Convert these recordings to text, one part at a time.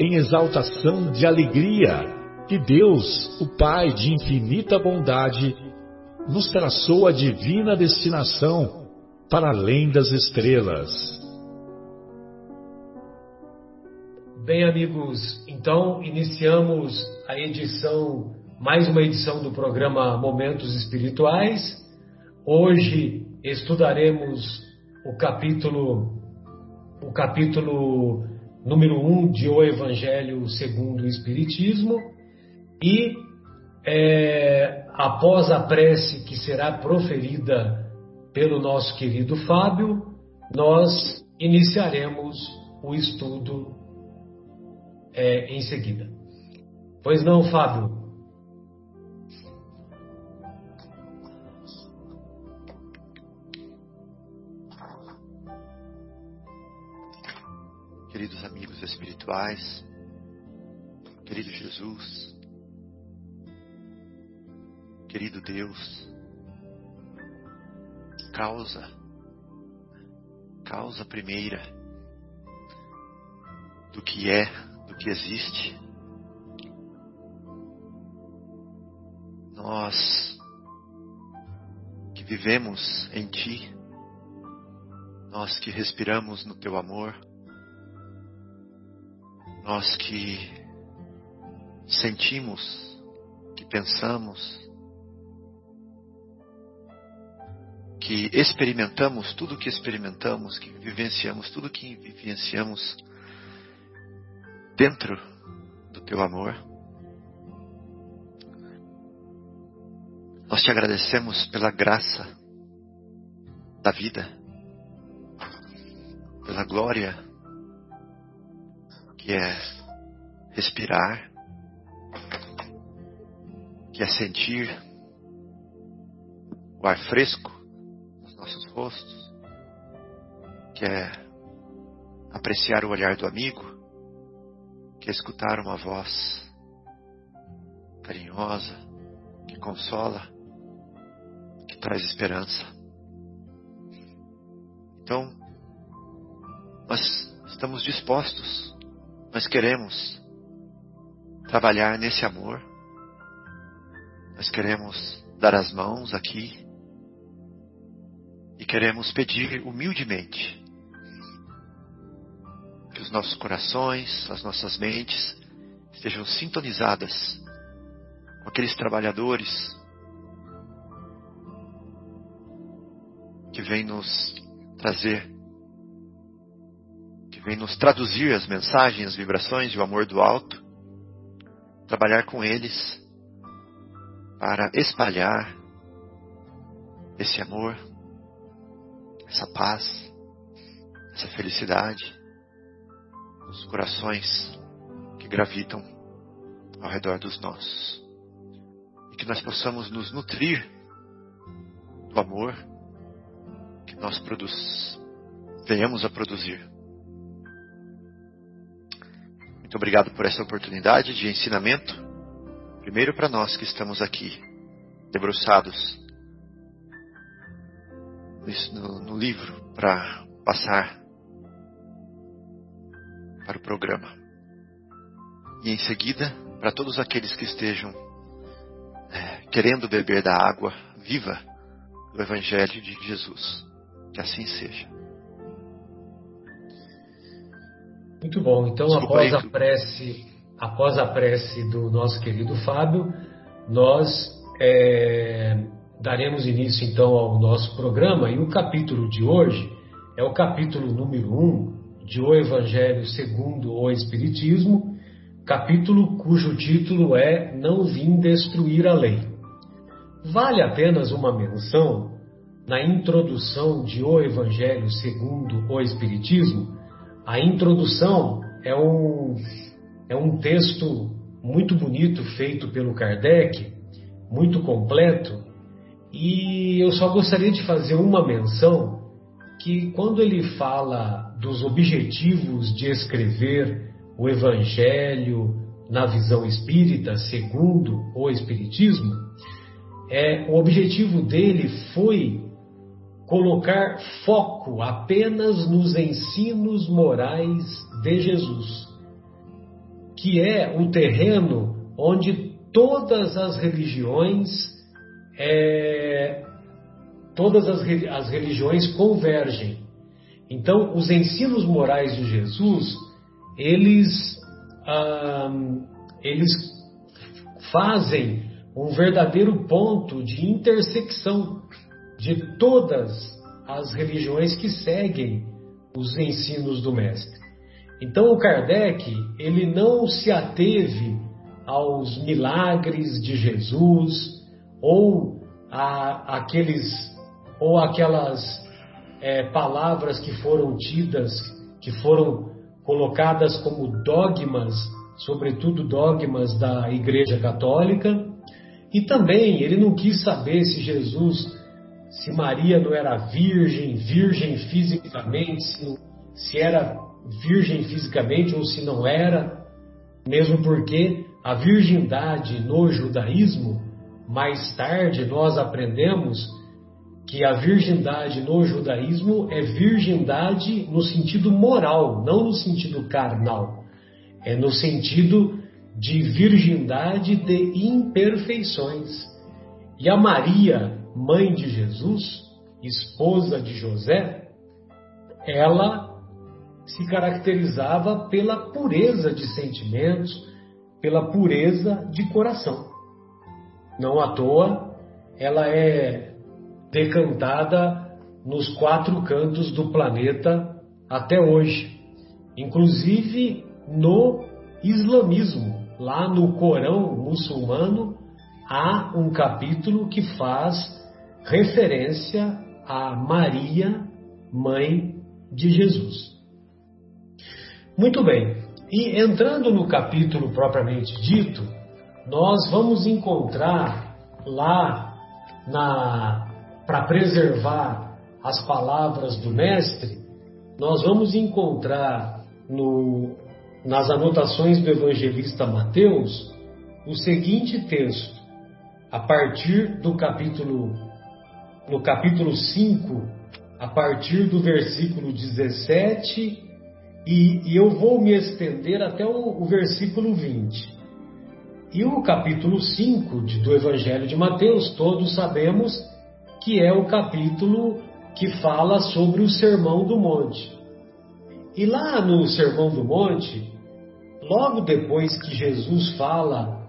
em exaltação de alegria que Deus, o Pai de infinita bondade, nos traçou a divina destinação para além das estrelas. Bem, amigos, então iniciamos a edição, mais uma edição do programa Momentos Espirituais. Hoje estudaremos o capítulo o capítulo número 1 um de O Evangelho segundo o Espiritismo e é, após a prece que será proferida pelo nosso querido Fábio, nós iniciaremos o estudo é, em seguida. Pois não, Fábio? Queridos amigos espirituais, querido Jesus, querido Deus, causa, causa primeira do que é, do que existe. Nós que vivemos em Ti, nós que respiramos no Teu amor, nós que sentimos, que pensamos, que experimentamos tudo que experimentamos, que vivenciamos tudo que vivenciamos dentro do teu amor. Nós te agradecemos pela graça da vida, pela glória que é respirar, que é sentir o ar fresco nos nossos rostos, que é apreciar o olhar do amigo, que é escutar uma voz carinhosa, que consola, que traz esperança. Então, nós estamos dispostos nós queremos trabalhar nesse amor. Nós queremos dar as mãos aqui e queremos pedir humildemente que os nossos corações, as nossas mentes estejam sintonizadas com aqueles trabalhadores que vêm nos trazer vem nos traduzir as mensagens, as vibrações e o amor do alto, trabalhar com eles para espalhar esse amor, essa paz, essa felicidade nos corações que gravitam ao redor dos nossos. E que nós possamos nos nutrir do amor que nós produz, venhamos a produzir muito obrigado por essa oportunidade de ensinamento. Primeiro para nós que estamos aqui, debruçados no, no livro para passar para o programa. E em seguida, para todos aqueles que estejam é, querendo beber da água viva do Evangelho de Jesus. Que assim seja. Muito bom. Então, Desculpa após aí. a prece, após a prece do nosso querido Fábio, nós é, daremos início então ao nosso programa e o capítulo de hoje é o capítulo número 1 de O Evangelho segundo o Espiritismo, capítulo cujo título é Não Vim Destruir a Lei. Vale apenas uma menção na introdução de O Evangelho segundo o Espiritismo. A introdução é um, é um texto muito bonito feito pelo Kardec, muito completo, e eu só gostaria de fazer uma menção que quando ele fala dos objetivos de escrever o Evangelho na visão espírita, segundo o Espiritismo, é, o objetivo dele foi colocar foco apenas nos ensinos morais de Jesus, que é o terreno onde todas as religiões é, todas as, as religiões convergem. Então, os ensinos morais de Jesus, eles, ah, eles fazem um verdadeiro ponto de intersecção de todas as religiões que seguem os ensinos do Mestre. Então, o Kardec, ele não se ateve aos milagres de Jesus, ou a, aqueles ou aquelas é, palavras que foram tidas, que foram colocadas como dogmas, sobretudo dogmas da Igreja Católica, e também ele não quis saber se Jesus, se Maria não era virgem, virgem fisicamente, se, se era virgem fisicamente ou se não era, mesmo porque a virgindade no judaísmo mais tarde, nós aprendemos que a virgindade no judaísmo é virgindade no sentido moral, não no sentido carnal. É no sentido de virgindade de imperfeições. E a Maria, mãe de Jesus, esposa de José, ela se caracterizava pela pureza de sentimentos, pela pureza de coração. Não à toa, ela é decantada nos quatro cantos do planeta até hoje, inclusive no islamismo. Lá no Corão muçulmano há um capítulo que faz referência a Maria, mãe de Jesus. Muito bem, e entrando no capítulo propriamente dito, nós vamos encontrar lá para preservar as palavras do mestre, nós vamos encontrar no, nas anotações do evangelista Mateus o seguinte texto, a partir do capítulo no capítulo 5, a partir do versículo 17, e, e eu vou me estender até o, o versículo 20. E o capítulo 5 do Evangelho de Mateus, todos sabemos que é o capítulo que fala sobre o Sermão do Monte. E lá no Sermão do Monte, logo depois que Jesus fala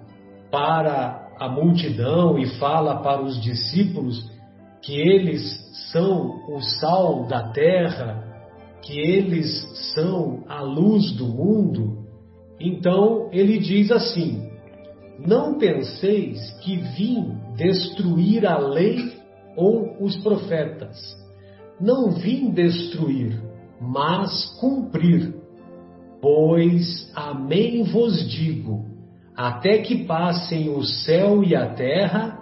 para a multidão e fala para os discípulos que eles são o sal da terra, que eles são a luz do mundo, então ele diz assim: não penseis que vim destruir a lei ou os profetas. Não vim destruir, mas cumprir. Pois, amém vos digo, até que passem o céu e a terra,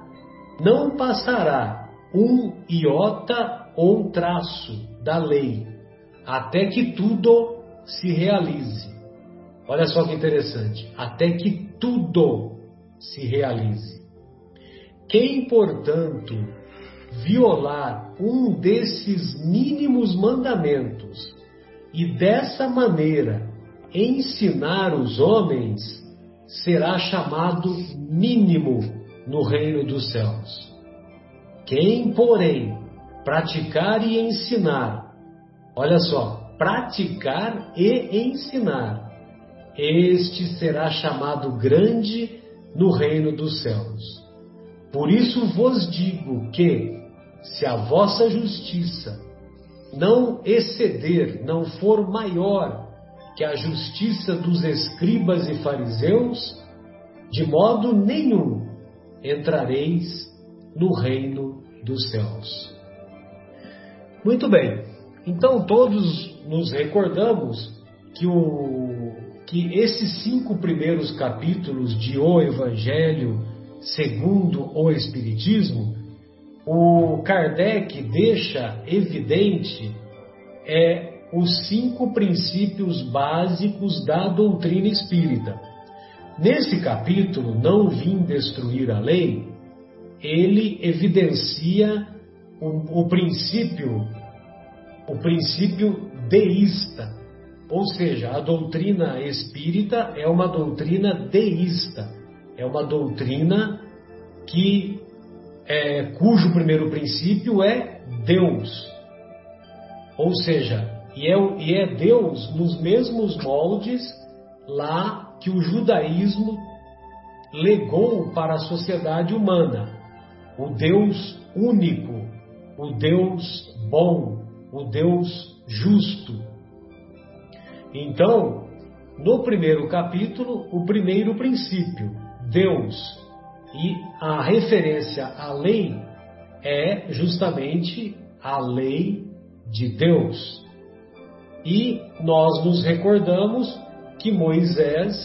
não passará um iota ou traço da lei, até que tudo se realize. Olha só que interessante, até que tudo se realize. Quem, portanto, violar um desses mínimos mandamentos e dessa maneira ensinar os homens, será chamado mínimo no reino dos céus. Quem, porém, praticar e ensinar, olha só, praticar e ensinar este será chamado grande no reino dos céus. Por isso vos digo que, se a vossa justiça não exceder, não for maior que a justiça dos escribas e fariseus, de modo nenhum entrareis no reino dos céus. Muito bem, então todos nos recordamos que, o, que esses cinco primeiros capítulos de O Evangelho segundo o Espiritismo, o Kardec deixa evidente é os cinco princípios básicos da doutrina espírita. Nesse capítulo, Não Vim Destruir a Lei, ele evidencia o, o princípio, o princípio deísta, ou seja, a doutrina espírita é uma doutrina deísta, é uma doutrina que é, cujo primeiro princípio é Deus, ou seja, e é, e é Deus nos mesmos moldes lá que o judaísmo legou para a sociedade humana. O Deus único, o Deus bom, o Deus justo. Então, no primeiro capítulo, o primeiro princípio, Deus, e a referência à lei é justamente a lei de Deus. E nós nos recordamos que Moisés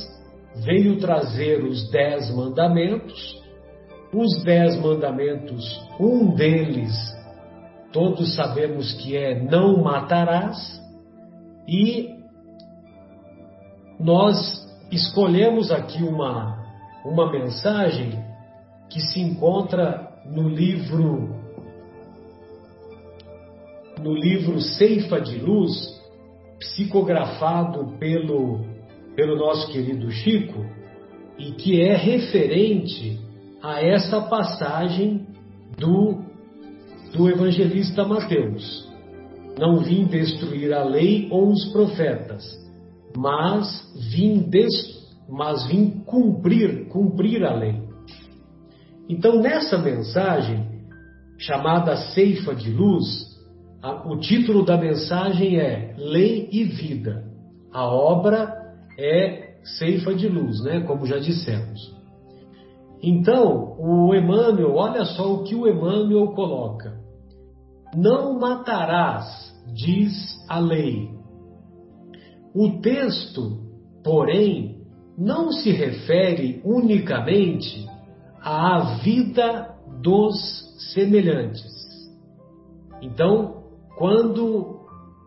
veio trazer os dez mandamentos. Os dez mandamentos, um deles, todos sabemos que é não matarás, e nós escolhemos aqui uma, uma mensagem que se encontra no livro no livro Ceifa de Luz, psicografado pelo, pelo nosso querido Chico, e que é referente a essa passagem do, do evangelista Mateus. Não vim destruir a lei ou os profetas, mas vim, des, mas vim cumprir, cumprir a lei. Então, nessa mensagem, chamada Ceifa de Luz, o título da mensagem é Lei e Vida. A obra é Ceifa de Luz, né? Como já dissemos. Então, o Emmanuel, olha só o que o Emmanuel coloca. Não matarás, diz a lei. O texto, porém, não se refere unicamente à vida dos semelhantes. Então, quando,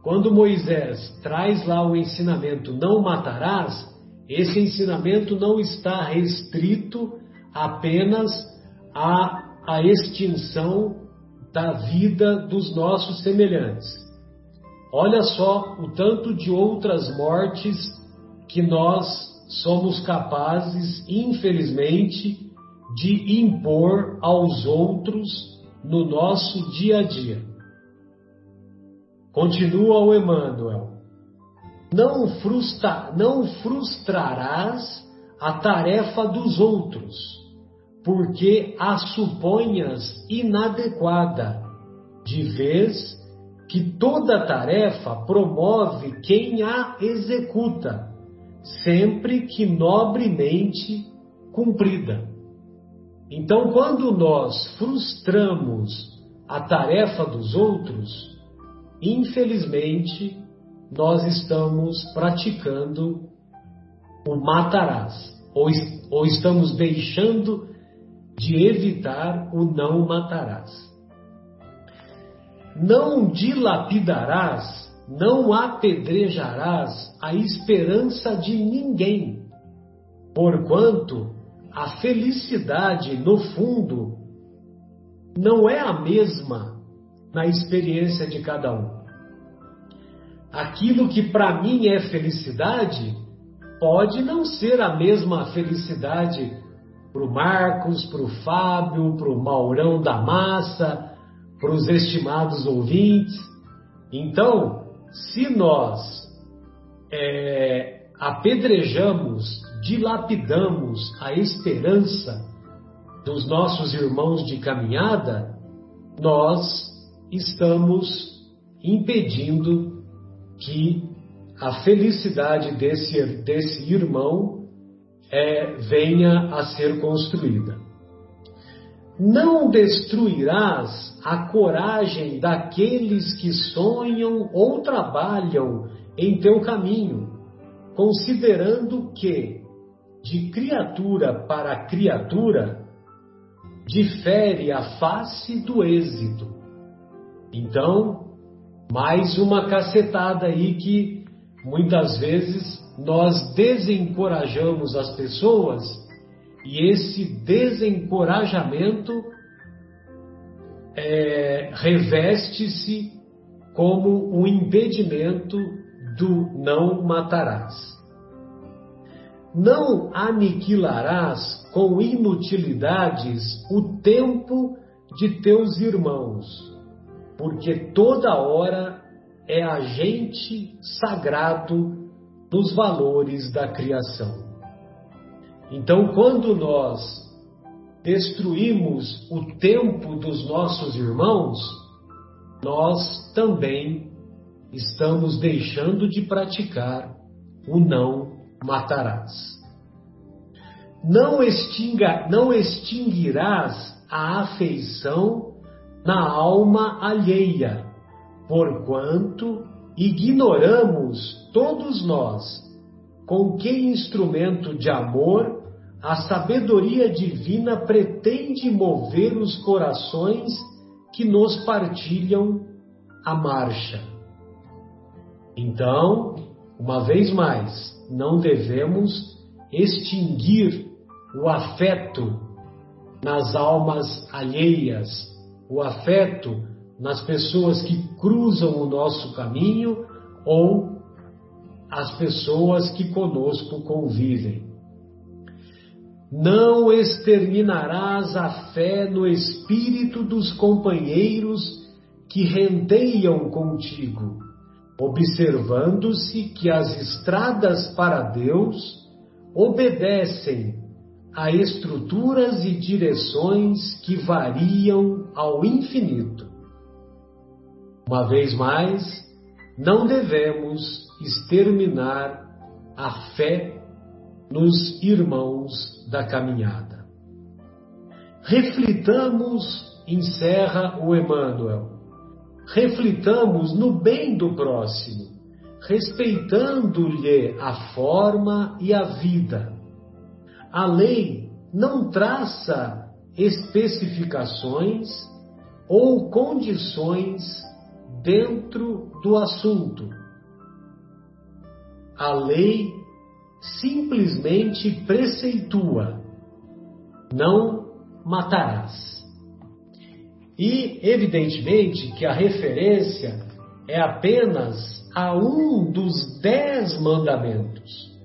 quando Moisés traz lá o ensinamento não matarás, esse ensinamento não está restrito apenas à, à extinção da vida dos nossos semelhantes. Olha só o tanto de outras mortes que nós somos capazes, infelizmente, de impor aos outros no nosso dia a dia. Continua o Emmanuel. Não, frustra, não frustrarás a tarefa dos outros, porque a suponhas inadequada, de vez que toda tarefa promove quem a executa, sempre que nobremente cumprida. Então, quando nós frustramos a tarefa dos outros, infelizmente, nós estamos praticando o matarás, ou, ou estamos deixando de evitar o não matarás. Não dilapidarás, não apedrejarás a esperança de ninguém, porquanto a felicidade, no fundo, não é a mesma na experiência de cada um. Aquilo que para mim é felicidade pode não ser a mesma felicidade para o Marcos, para o Fábio, para o Maurão da Massa, para os estimados ouvintes. Então, se nós é, apedrejamos, dilapidamos a esperança dos nossos irmãos de caminhada, nós estamos impedindo que a felicidade desse, desse irmão é, venha a ser construída. Não destruirás a coragem daqueles que sonham ou trabalham em teu caminho, considerando que, de criatura para criatura, difere a face do êxito. Então, mais uma cacetada aí que muitas vezes nós desencorajamos as pessoas e esse desencorajamento é, reveste-se como um impedimento do não matarás. Não aniquilarás com inutilidades o tempo de teus irmãos, porque toda hora é agente sagrado dos valores da criação. Então, quando nós destruímos o tempo dos nossos irmãos, nós também estamos deixando de praticar o não matarás. Não, extinga, não extinguirás a afeição na alma alheia, porquanto ignoramos todos nós com que instrumento de amor a sabedoria divina pretende mover os corações que nos partilham a marcha. Então, uma vez mais, não devemos extinguir o afeto nas almas alheias, o afeto nas pessoas que cruzam o nosso caminho ou as pessoas que conosco convivem. Não exterminarás a fé no espírito dos companheiros que rendeiam contigo, observando-se que as estradas para Deus obedecem a estruturas e direções que variam ao infinito. Uma vez mais, não devemos exterminar a fé nos irmãos da caminhada. Reflitamos, encerra o Emmanuel, reflitamos no bem do próximo, respeitando-lhe a forma e a vida. A lei não traça especificações ou condições dentro do assunto. A lei simplesmente preceitua: não matarás. E, evidentemente, que a referência é apenas a um dos dez mandamentos.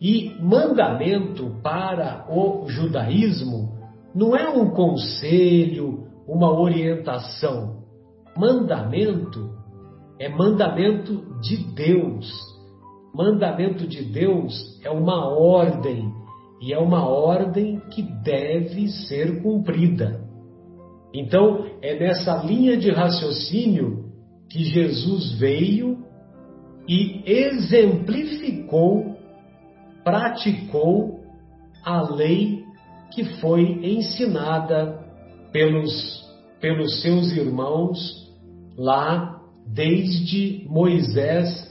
E mandamento para o judaísmo não é um conselho, uma orientação. Mandamento é mandamento de Deus mandamento de Deus é uma ordem e é uma ordem que deve ser cumprida. Então, é nessa linha de raciocínio que Jesus veio e exemplificou, praticou a lei que foi ensinada pelos, pelos seus irmãos lá desde Moisés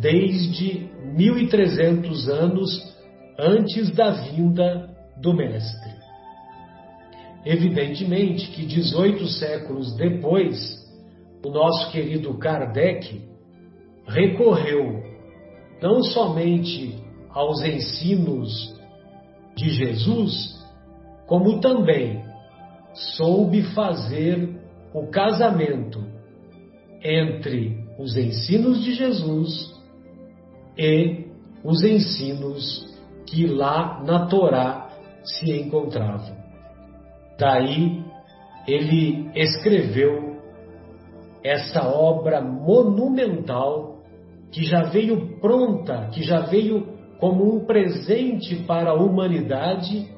desde 1300 anos antes da vinda do Mestre. Evidentemente que 18 séculos depois, o nosso querido Kardec recorreu não somente aos ensinos de Jesus, como também soube fazer o casamento entre os ensinos de Jesus e os ensinos que lá na Torá se encontravam. Daí ele escreveu essa obra monumental que já veio pronta, que já veio como um presente para a humanidade,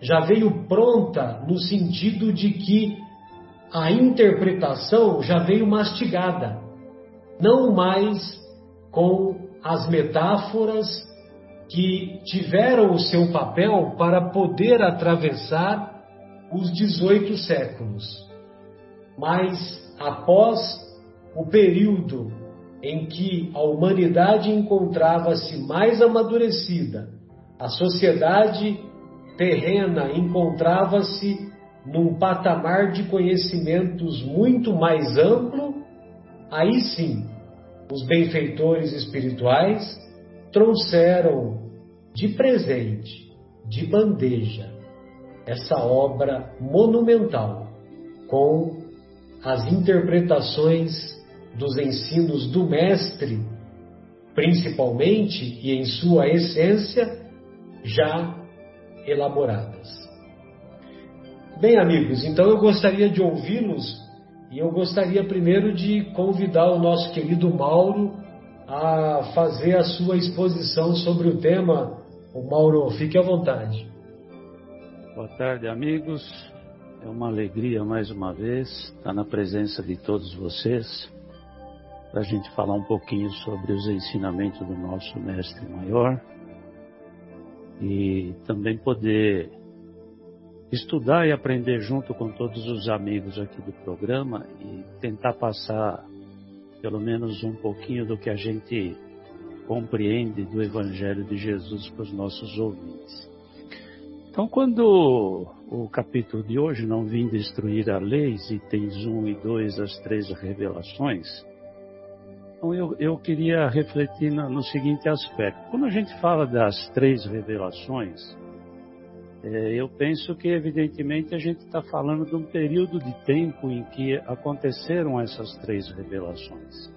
já veio pronta no sentido de que a interpretação já veio mastigada, não mais com as metáforas que tiveram o seu papel para poder atravessar os 18 séculos. Mas após o período em que a humanidade encontrava-se mais amadurecida, a sociedade terrena encontrava-se num patamar de conhecimentos muito mais amplo, aí sim, os benfeitores espirituais trouxeram de presente, de bandeja, essa obra monumental com as interpretações dos ensinos do Mestre, principalmente e em sua essência, já elaboradas. Bem, amigos, então eu gostaria de ouvi-los e eu gostaria primeiro de convidar o nosso querido Mauro a fazer a sua exposição sobre o tema. O Mauro, fique à vontade. Boa tarde, amigos. É uma alegria mais uma vez estar na presença de todos vocês para a gente falar um pouquinho sobre os ensinamentos do nosso Mestre Maior e também poder estudar e aprender junto com todos os amigos aqui do programa e tentar passar pelo menos um pouquinho do que a gente compreende do Evangelho de Jesus para os nossos ouvintes. Então, quando o capítulo de hoje, não vim destruir a lei, itens 1 e 2, as três revelações, então eu, eu queria refletir no, no seguinte aspecto. Quando a gente fala das três revelações, eu penso que, evidentemente, a gente está falando de um período de tempo em que aconteceram essas três revelações.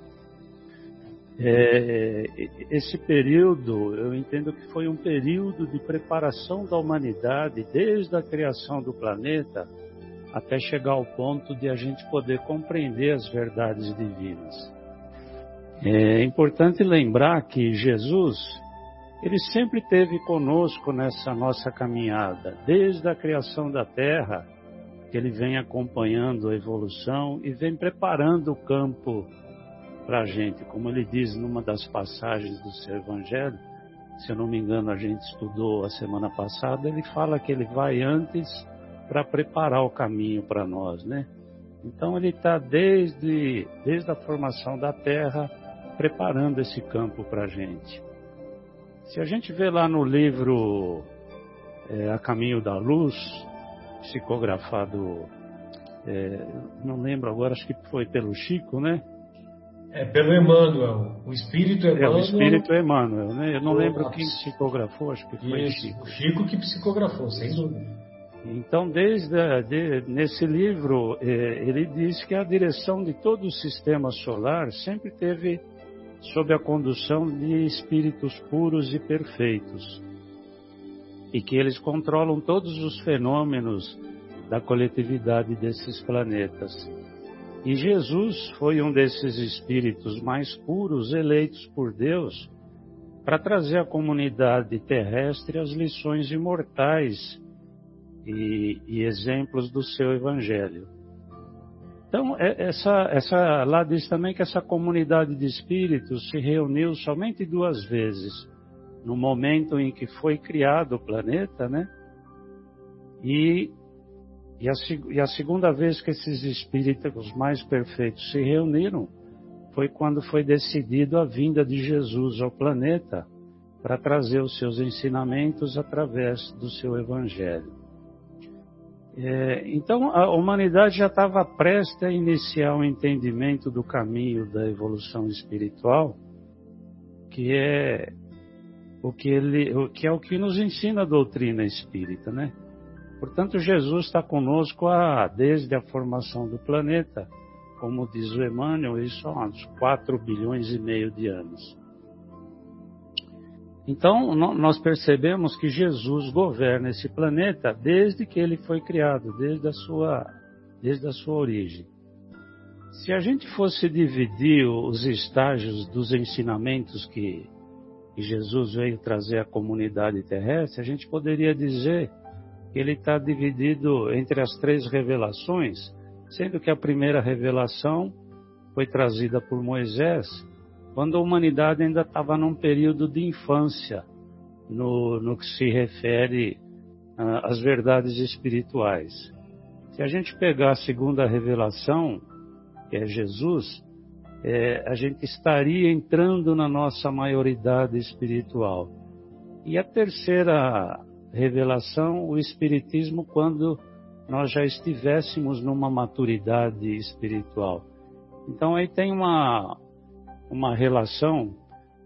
É, esse período, eu entendo que foi um período de preparação da humanidade, desde a criação do planeta até chegar ao ponto de a gente poder compreender as verdades divinas. É importante lembrar que Jesus, ele sempre esteve conosco nessa nossa caminhada, desde a criação da terra, que ele vem acompanhando a evolução e vem preparando o campo para a gente. Como ele diz numa das passagens do seu evangelho, se eu não me engano, a gente estudou a semana passada, ele fala que ele vai antes para preparar o caminho para nós, né? Então ele está desde, desde a formação da terra preparando esse campo para a gente. Se a gente vê lá no livro é, A Caminho da Luz, psicografado, é, não lembro agora, acho que foi pelo Chico, né? É pelo Emmanuel, o Espírito Emmanuel. É, o Espírito Emmanuel, né? Eu não lembro quem psicografou, acho que foi Isso, Chico. Chico que psicografou, sem dúvida. Então, desde de, nesse livro, é, ele diz que a direção de todo o sistema solar sempre teve sob a condução de espíritos puros e perfeitos, e que eles controlam todos os fenômenos da coletividade desses planetas. E Jesus foi um desses espíritos mais puros eleitos por Deus para trazer à comunidade terrestre as lições imortais e, e exemplos do seu evangelho. Então, é, essa, essa, lá diz também que essa comunidade de espíritos se reuniu somente duas vezes, no momento em que foi criado o planeta, né? E, e, a, e a segunda vez que esses espíritos mais perfeitos se reuniram foi quando foi decidido a vinda de Jesus ao planeta para trazer os seus ensinamentos através do seu evangelho. É, então a humanidade já estava prestes a iniciar o um entendimento do caminho da evolução espiritual, que é o que ele, o que é o que nos ensina a doutrina espírita, né? Portanto, Jesus está conosco a, desde a formação do planeta, como diz o Emmanuel, isso há uns 4 bilhões e meio de anos. Então, nós percebemos que Jesus governa esse planeta desde que ele foi criado, desde a sua, desde a sua origem. Se a gente fosse dividir os estágios dos ensinamentos que, que Jesus veio trazer à comunidade terrestre, a gente poderia dizer que ele está dividido entre as três revelações, sendo que a primeira revelação foi trazida por Moisés, quando a humanidade ainda estava num período de infância, no, no que se refere uh, às verdades espirituais. Se a gente pegar a segunda revelação, que é Jesus, é, a gente estaria entrando na nossa maioridade espiritual. E a terceira revelação, o Espiritismo, quando nós já estivéssemos numa maturidade espiritual. Então aí tem uma, uma relação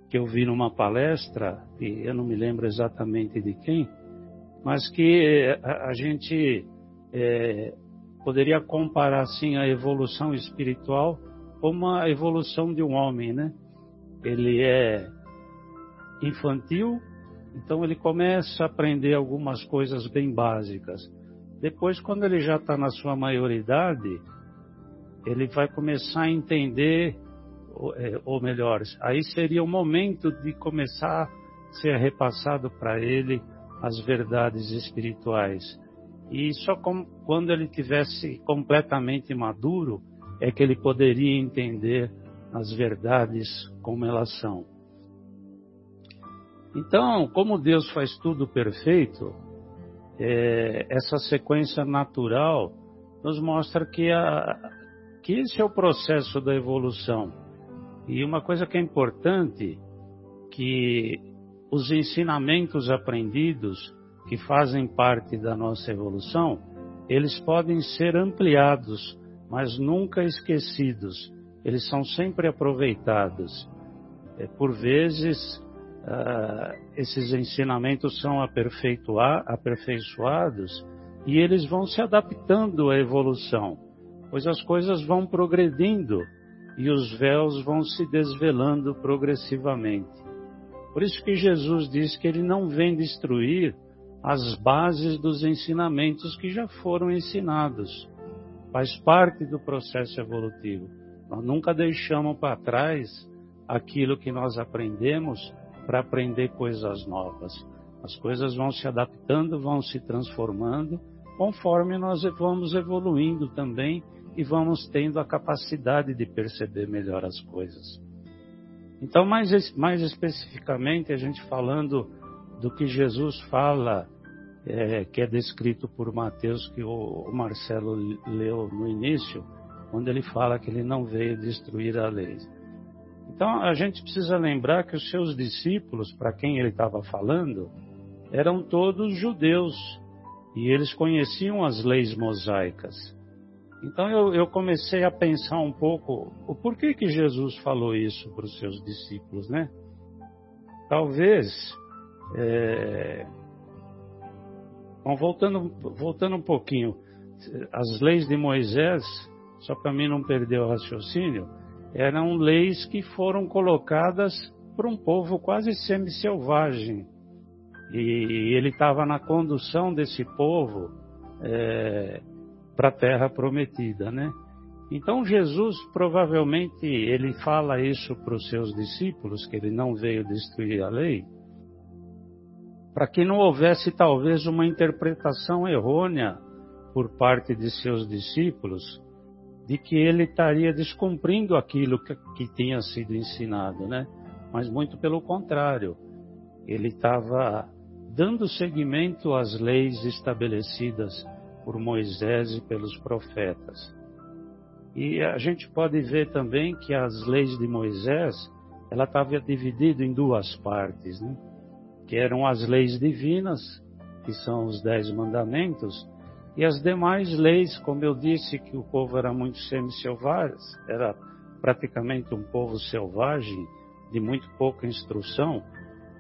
que eu vi numa palestra, e eu não me lembro exatamente de quem, mas que a, a gente é, poderia comparar assim a evolução espiritual como a evolução de um homem, né? Ele é infantil, então ele começa a aprender algumas coisas bem básicas. Depois, quando ele já está na sua maioridade, ele vai começar a entender, ou melhor, aí seria o momento de começar a ser repassado para ele as verdades espirituais. E só com, quando ele tivesse completamente maduro é que ele poderia entender as verdades como elas são. Então, como Deus faz tudo perfeito, é, essa sequência natural nos mostra que, a, que esse é o processo da evolução. E uma coisa que é importante, que os ensinamentos aprendidos que fazem parte da nossa evolução, eles podem ser ampliados, mas nunca esquecidos. Eles são sempre aproveitados. É, por vezes, uh, esses ensinamentos são aperfeiçoados e eles vão se adaptando à evolução, pois as coisas vão progredindo e os véus vão se desvelando progressivamente. Por isso que Jesus diz que ele não vem destruir as bases dos ensinamentos que já foram ensinados. Faz parte do processo evolutivo. Nós nunca deixamos para trás aquilo que nós aprendemos para aprender coisas novas. As coisas vão se adaptando, vão se transformando, conforme nós vamos evoluindo também e vamos tendo a capacidade de perceber melhor as coisas. Então, mais, mais especificamente, a gente falando do que Jesus fala, é, que é descrito por Mateus, que o, o Marcelo leu no início, quando ele fala que ele não veio destruir a lei. Então a gente precisa lembrar que os seus discípulos, para quem ele estava falando, eram todos judeus e eles conheciam as leis mosaicas. Então eu, eu comecei a pensar um pouco o porquê que Jesus falou isso para os seus discípulos, né? Talvez, é... Bom, voltando, voltando um pouquinho, as leis de Moisés, só para mim não perder o raciocínio, eram leis que foram colocadas por um povo quase semi-selvagem. E ele estava na condução desse povo é, para a terra prometida, né? Então Jesus provavelmente ele fala isso para os seus discípulos que ele não veio destruir a lei, para que não houvesse talvez uma interpretação errônea por parte de seus discípulos de que ele estaria descumprindo aquilo que, que tinha sido ensinado, né? Mas muito pelo contrário, ele estava dando seguimento às leis estabelecidas por Moisés e pelos profetas. E a gente pode ver também que as leis de Moisés, ela estava dividida em duas partes, né? Que eram as leis divinas, que são os dez mandamentos, e as demais leis, como eu disse que o povo era muito semi-selvagem, era praticamente um povo selvagem, de muito pouca instrução,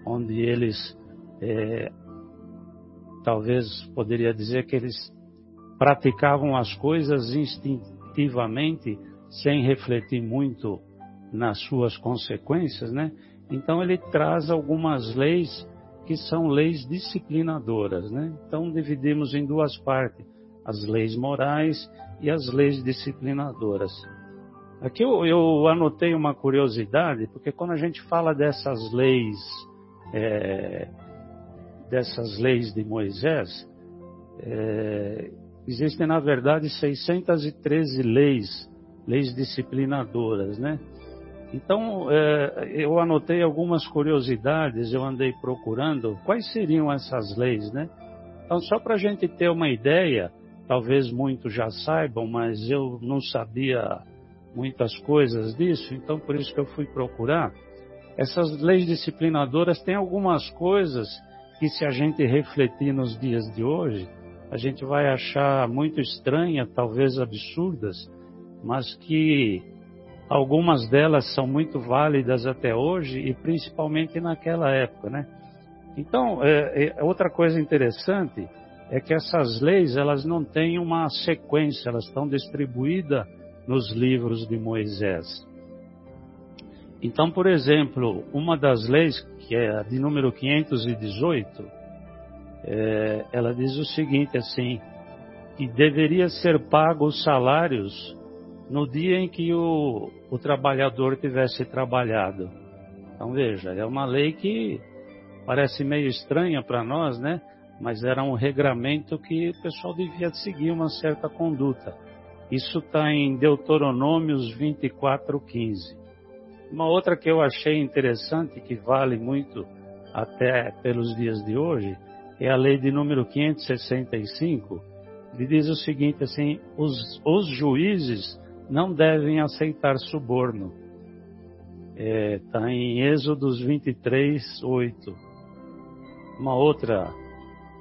onde eles, é, talvez poderia dizer que eles praticavam as coisas instintivamente, sem refletir muito nas suas consequências, né? Então ele traz algumas leis que são leis disciplinadoras, né? Então dividimos em duas partes, as leis morais e as leis disciplinadoras. Aqui eu, eu anotei uma curiosidade, porque quando a gente fala dessas leis é, dessas leis de Moisés, é, existem na verdade 613 leis, leis disciplinadoras, né? Então, é, eu anotei algumas curiosidades, eu andei procurando quais seriam essas leis, né? Então, só para a gente ter uma ideia, talvez muitos já saibam, mas eu não sabia muitas coisas disso, então por isso que eu fui procurar. Essas leis disciplinadoras têm algumas coisas que, se a gente refletir nos dias de hoje, a gente vai achar muito estranha, talvez absurdas, mas que Algumas delas são muito válidas até hoje e principalmente naquela época, né? Então, é, é, outra coisa interessante é que essas leis elas não têm uma sequência, elas estão distribuídas nos livros de Moisés. Então, por exemplo, uma das leis, que é a de número 518, é, ela diz o seguinte assim, que deveria ser pago os salários no dia em que o, o trabalhador tivesse trabalhado. Então veja, é uma lei que parece meio estranha para nós, né? Mas era um regramento que o pessoal devia seguir uma certa conduta. Isso está em Deuteronômios 24:15. Uma outra que eu achei interessante, que vale muito até pelos dias de hoje, é a lei de número 565, que diz o seguinte assim: os, os juízes não devem aceitar suborno. Está é, tá em Êxodos 23, 8. Uma outra,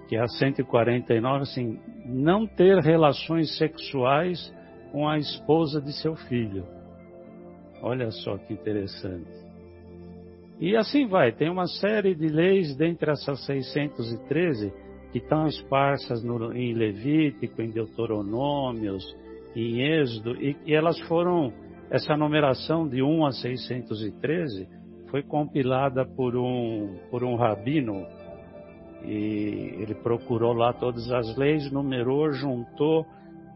que é a 149, assim, não ter relações sexuais com a esposa de seu filho. Olha só que interessante. E assim vai, tem uma série de leis dentre essas 613 que estão esparsas no, em Levítico, em Deuteronômios, em Êxodo, e, e elas foram, essa numeração de 1 a 613 foi compilada por um, por um rabino, e ele procurou lá todas as leis, numerou, juntou,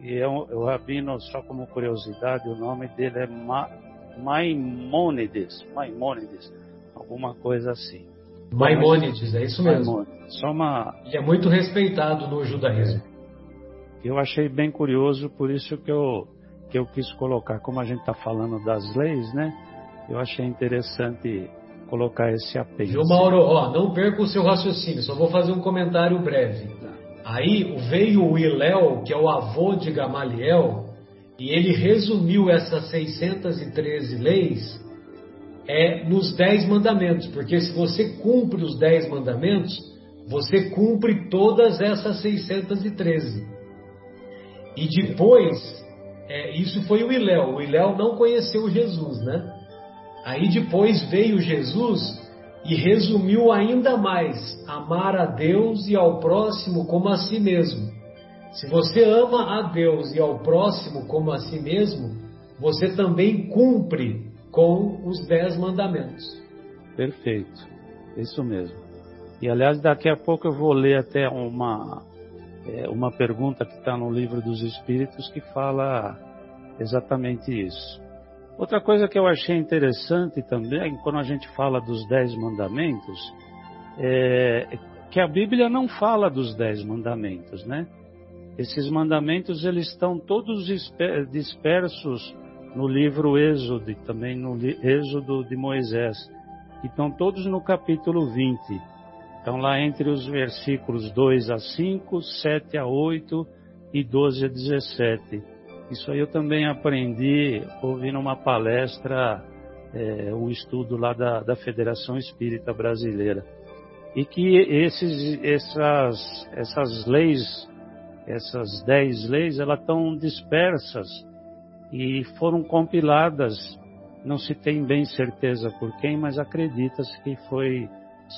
e é um, o rabino, só como curiosidade, o nome dele é Ma, Maimônides, Maimônides, alguma coisa assim. Maimônides, é isso mesmo. Maimônides. Só uma... Ele é muito respeitado no judaísmo. Eu achei bem curioso, por isso que eu, que eu quis colocar, como a gente está falando das leis, né? Eu achei interessante colocar esse apêndice. João Mauro, ó, não perca o seu raciocínio, só vou fazer um comentário breve. Aí veio o Iléu, que é o avô de Gamaliel, e ele resumiu essas 613 leis é, nos 10 mandamentos, porque se você cumpre os 10 mandamentos, você cumpre todas essas 613. E depois, é, isso foi o Iléu. O Iléu não conheceu Jesus, né? Aí depois veio Jesus e resumiu ainda mais: amar a Deus e ao próximo como a si mesmo. Se você ama a Deus e ao próximo como a si mesmo, você também cumpre com os dez mandamentos. Perfeito, isso mesmo. E aliás, daqui a pouco eu vou ler até uma, é uma pergunta que está no livro dos Espíritos que fala exatamente isso. Outra coisa que eu achei interessante também, quando a gente fala dos Dez Mandamentos, é que a Bíblia não fala dos Dez Mandamentos, né? Esses mandamentos eles estão todos dispersos no livro Êxodo também no Êxodo de Moisés, que estão todos no capítulo 20. Então, lá entre os versículos 2 a 5, 7 a 8 e 12 a 17. Isso aí eu também aprendi ouvindo uma palestra, é, um estudo lá da, da Federação Espírita Brasileira. E que esses, essas, essas leis, essas dez leis, elas estão dispersas e foram compiladas. Não se tem bem certeza por quem, mas acredita-se que foi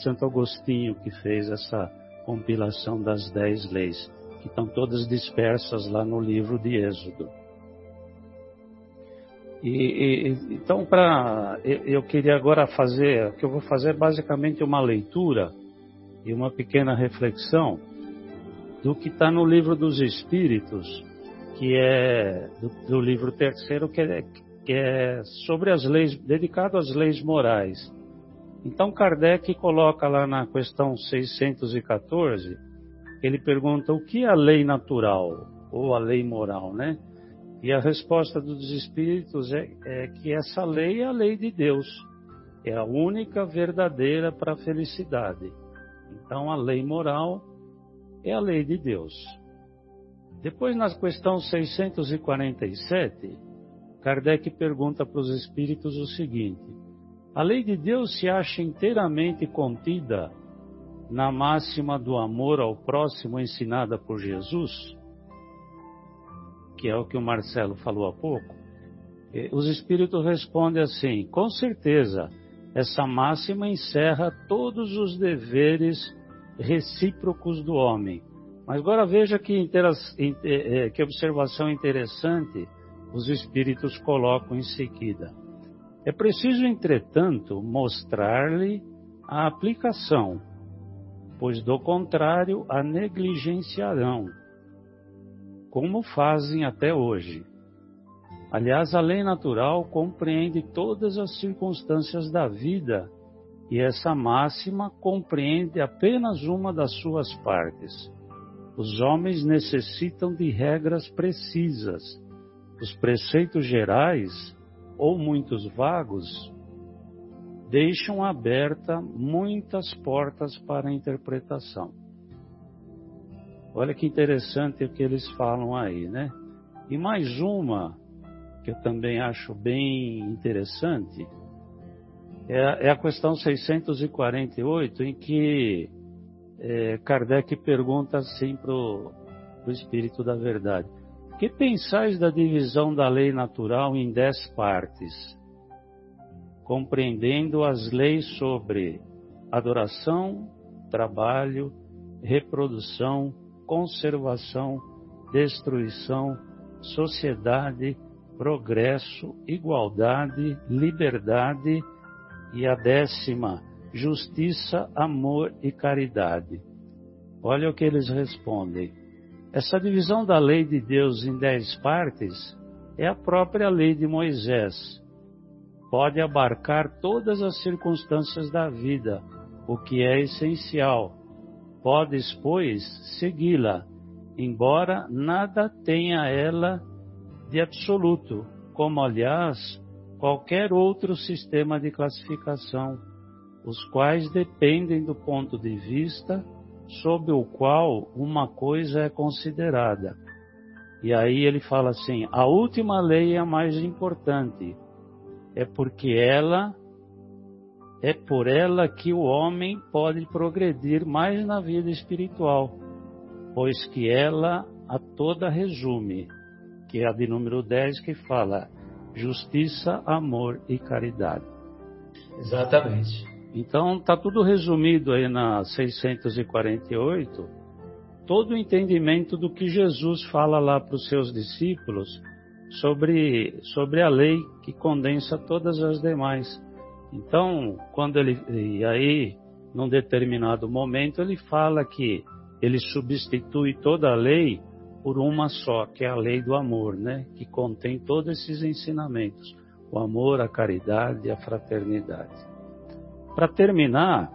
Santo Agostinho que fez essa compilação das dez leis, que estão todas dispersas lá no livro de Êxodo. E, e então, para eu, queria agora fazer, o que eu vou fazer é basicamente uma leitura e uma pequena reflexão do que está no livro dos Espíritos, que é do, do livro terceiro, que é, que é sobre as leis, dedicado às leis morais. Então Kardec coloca lá na questão 614, ele pergunta o que é a lei natural ou a lei moral, né? E a resposta dos espíritos é, é que essa lei é a lei de Deus, é a única verdadeira para a felicidade. Então a lei moral é a lei de Deus. Depois, na questão 647, Kardec pergunta para os espíritos o seguinte: a lei de Deus se acha inteiramente contida na máxima do amor ao próximo ensinada por Jesus, que é o que o Marcelo falou há pouco. Os espíritos respondem assim: com certeza, essa máxima encerra todos os deveres recíprocos do homem. Mas agora veja que, é, que observação interessante os espíritos colocam em seguida. É preciso, entretanto, mostrar-lhe a aplicação, pois do contrário a negligenciarão, como fazem até hoje. Aliás, a lei natural compreende todas as circunstâncias da vida e essa máxima compreende apenas uma das suas partes. Os homens necessitam de regras precisas. Os preceitos gerais ou muitos vagos, deixam aberta muitas portas para interpretação. Olha que interessante o que eles falam aí, né? E mais uma que eu também acho bem interessante é, é a questão 648, em que é, Kardec pergunta assim para o Espírito da Verdade: que pensais da divisão da lei natural em dez partes, compreendendo as leis sobre adoração, trabalho, reprodução, conservação, destruição, sociedade, progresso, igualdade, liberdade e a décima, justiça, amor e caridade. Olha o que eles respondem. Essa divisão da lei de Deus em dez partes é a própria lei de Moisés. Pode abarcar todas as circunstâncias da vida, o que é essencial. Podes, pois, segui-la, embora nada tenha ela de absoluto, como, aliás, qualquer outro sistema de classificação, os quais dependem do ponto de vista sob o qual uma coisa é considerada. E aí ele fala assim: a última lei é a mais importante, é porque ela é por ela que o homem pode progredir mais na vida espiritual, pois que ela a toda resume, que é a de número 10 que fala justiça, amor e caridade. Exatamente. Então está tudo resumido aí na 648, todo o entendimento do que Jesus fala lá para os seus discípulos sobre, sobre a lei que condensa todas as demais. Então, quando ele e aí num determinado momento ele fala que ele substitui toda a lei por uma só, que é a lei do amor, né? Que contém todos esses ensinamentos: o amor, a caridade e a fraternidade. Para terminar,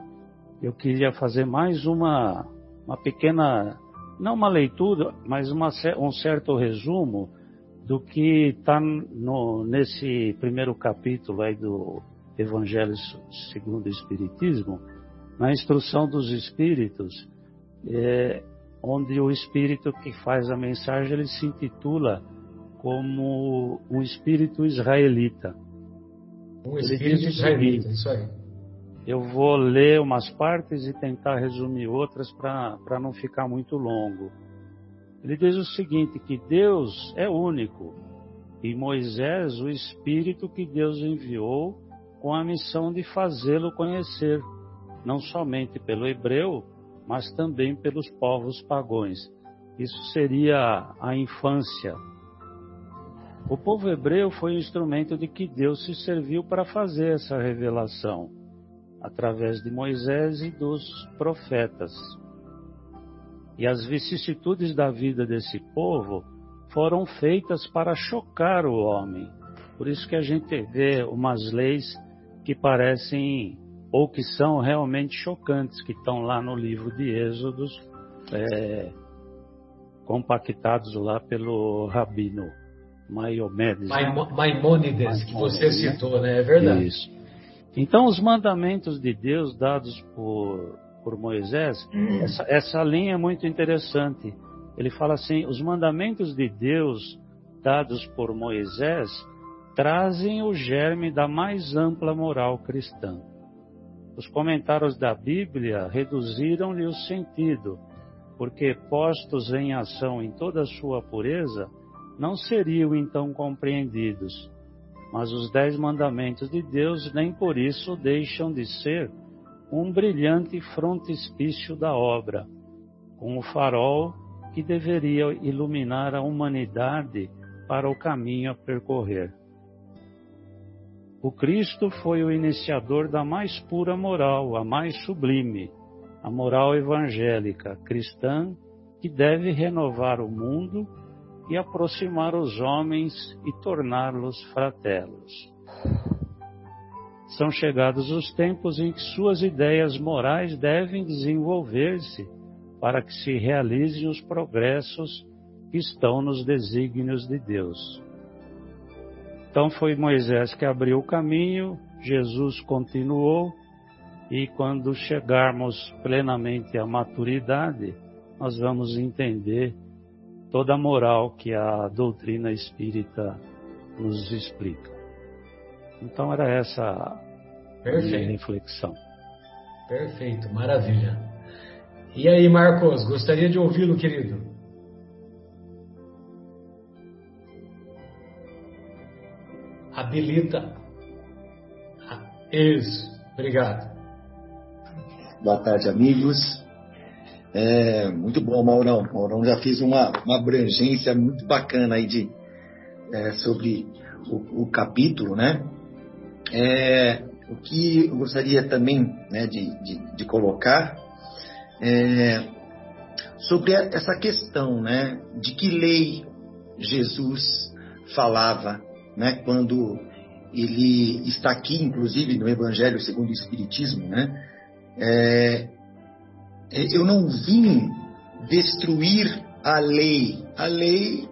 eu queria fazer mais uma, uma pequena, não uma leitura, mas uma, um certo resumo do que está nesse primeiro capítulo aí do Evangelho segundo o Espiritismo, na instrução dos Espíritos, é, onde o Espírito que faz a mensagem ele se intitula como um Espírito Israelita. Um Espírito Israelita, isso aí. Eu vou ler umas partes e tentar resumir outras para não ficar muito longo. Ele diz o seguinte: que Deus é único e Moisés, o Espírito que Deus enviou com a missão de fazê-lo conhecer, não somente pelo hebreu, mas também pelos povos pagões. Isso seria a infância. O povo hebreu foi o instrumento de que Deus se serviu para fazer essa revelação através de Moisés e dos profetas. E as vicissitudes da vida desse povo foram feitas para chocar o homem. Por isso que a gente vê umas leis que parecem ou que são realmente chocantes, que estão lá no livro de Êxodos, é, compactados lá pelo Rabino Maimonides. Maimônides, que você né? citou, né? É verdade. Isso. Então, os mandamentos de Deus dados por, por Moisés, hum. essa, essa linha é muito interessante. Ele fala assim: os mandamentos de Deus dados por Moisés trazem o germe da mais ampla moral cristã. Os comentários da Bíblia reduziram-lhe o sentido, porque postos em ação em toda a sua pureza, não seriam então compreendidos. Mas os dez mandamentos de Deus nem por isso deixam de ser um brilhante frontispício da obra, com o farol que deveria iluminar a humanidade para o caminho a percorrer. O Cristo foi o iniciador da mais pura moral, a mais sublime, a moral evangélica cristã que deve renovar o mundo e aproximar os homens e torná-los fraternos. São chegados os tempos em que suas ideias morais devem desenvolver-se para que se realizem os progressos que estão nos desígnios de Deus. Então foi Moisés que abriu o caminho, Jesus continuou, e quando chegarmos plenamente à maturidade, nós vamos entender toda a moral que a doutrina espírita nos explica. Então era essa a minha reflexão. Perfeito, maravilha. E aí, Marcos, gostaria de ouvi-lo, querido. habilita. Isso, obrigado. Boa tarde, amigos. É, muito bom, Maurão. Maurão já fez uma, uma abrangência muito bacana aí de, é, sobre o, o, capítulo, né? É, o que eu gostaria também né, de, de, de colocar é sobre essa questão, né? De que lei Jesus falava né, quando ele está aqui, inclusive no Evangelho segundo o Espiritismo, né, é, eu não vim destruir a lei, a lei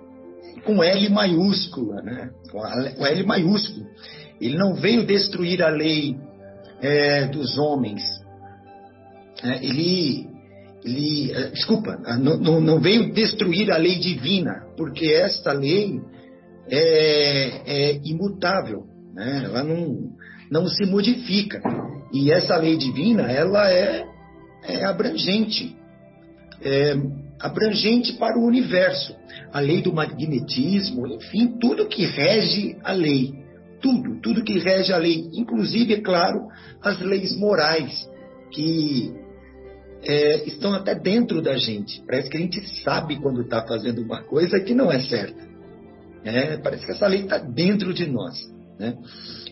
com L maiúscula, né, com, L maiúsculo. Ele não veio destruir a lei é, dos homens. É, ele, ele, é, desculpa, não, não veio destruir a lei divina, porque esta lei é, é imutável, né? ela não, não se modifica. E essa lei divina, ela é, é abrangente, é abrangente para o universo. A lei do magnetismo, enfim, tudo que rege a lei. Tudo, tudo que rege a lei, inclusive, é claro, as leis morais, que é, estão até dentro da gente. Parece que a gente sabe quando está fazendo uma coisa que não é certa. É, parece que essa lei está dentro de nós. Né?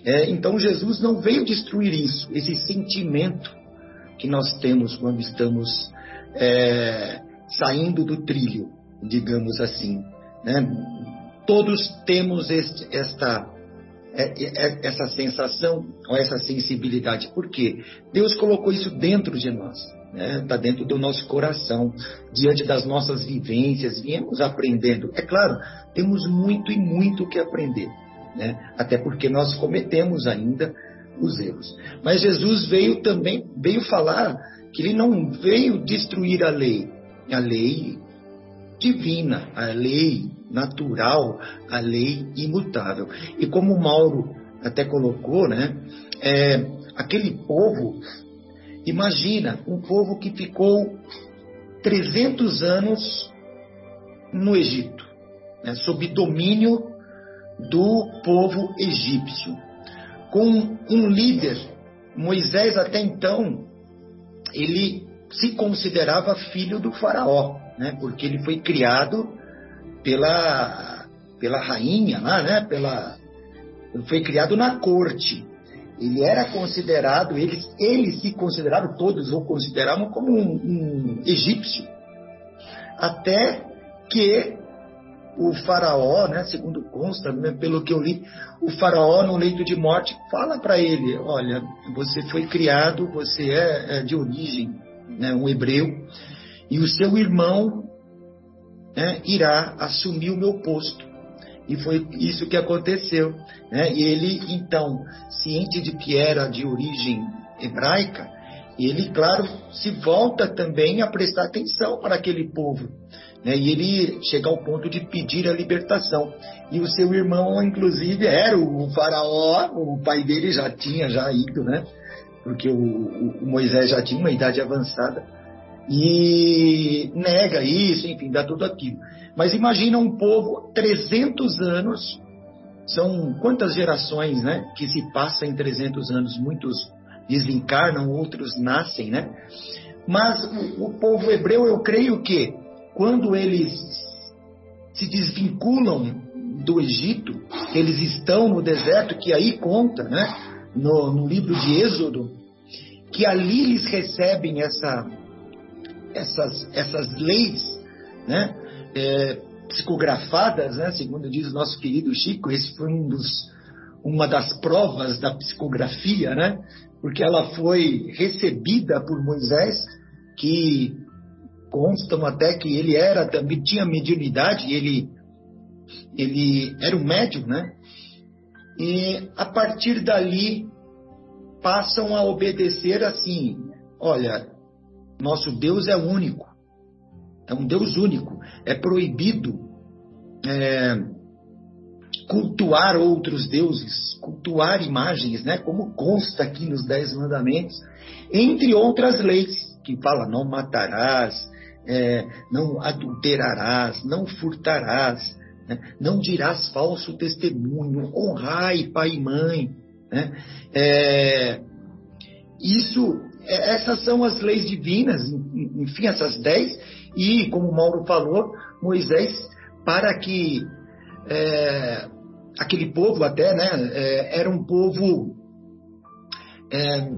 É, então Jesus não veio destruir isso, esse sentimento que nós temos quando estamos é, saindo do trilho, digamos assim. Né? Todos temos este, esta, é, é, essa sensação ou essa sensibilidade. Por quê? Deus colocou isso dentro de nós está né? Tá dentro do nosso coração, diante das nossas vivências, viemos aprendendo. É claro, temos muito e muito que aprender, né? até porque nós cometemos ainda os erros. Mas Jesus veio também, veio falar que ele não veio destruir a lei, a lei divina, a lei natural, a lei imutável. E como Mauro até colocou, né, é, aquele povo Imagina um povo que ficou 300 anos no Egito, né, sob domínio do povo egípcio, com um líder. Moisés, até então, ele se considerava filho do Faraó, né, porque ele foi criado pela, pela rainha lá, né, pela, foi criado na corte. Ele era considerado, eles, eles se consideraram, todos o consideravam como um, um egípcio. Até que o faraó, né, segundo consta, né, pelo que eu li, o faraó no leito de morte fala para ele, olha, você foi criado, você é, é de origem, né, um hebreu, e o seu irmão né, irá assumir o meu posto. E foi isso que aconteceu. Né? E ele, então, ciente de que era de origem hebraica, ele, claro, se volta também a prestar atenção para aquele povo. Né? E ele chega ao ponto de pedir a libertação. E o seu irmão, inclusive, era o faraó, o pai dele já tinha já ido, né? Porque o, o Moisés já tinha uma idade avançada. E nega isso, enfim, dá tudo aquilo. Mas imagina um povo, 300 anos, são quantas gerações, né? Que se passa em 300 anos, muitos desencarnam, outros nascem, né? Mas o, o povo hebreu, eu creio que quando eles se desvinculam do Egito, eles estão no deserto, que aí conta, né? No, no livro de Êxodo, que ali eles recebem essa, essas, essas leis, né? É, psicografadas, né? Segundo diz o nosso querido Chico, esse foi um dos, uma das provas da psicografia, né? porque ela foi recebida por Moisés, que constam até que ele era também tinha mediunidade, ele ele era um médium, né? E a partir dali passam a obedecer assim, olha, nosso Deus é único, é um Deus único, é proibido é, cultuar outros deuses, cultuar imagens, né, como consta aqui nos Dez Mandamentos, entre outras leis, que fala não matarás, é, não adulterarás, não furtarás, né, não dirás falso testemunho, honrai pai e mãe. Né, é, isso, é, essas são as leis divinas, enfim, essas dez, e como Mauro falou, Moisés, para que é, aquele povo até, né, é, era um povo, é,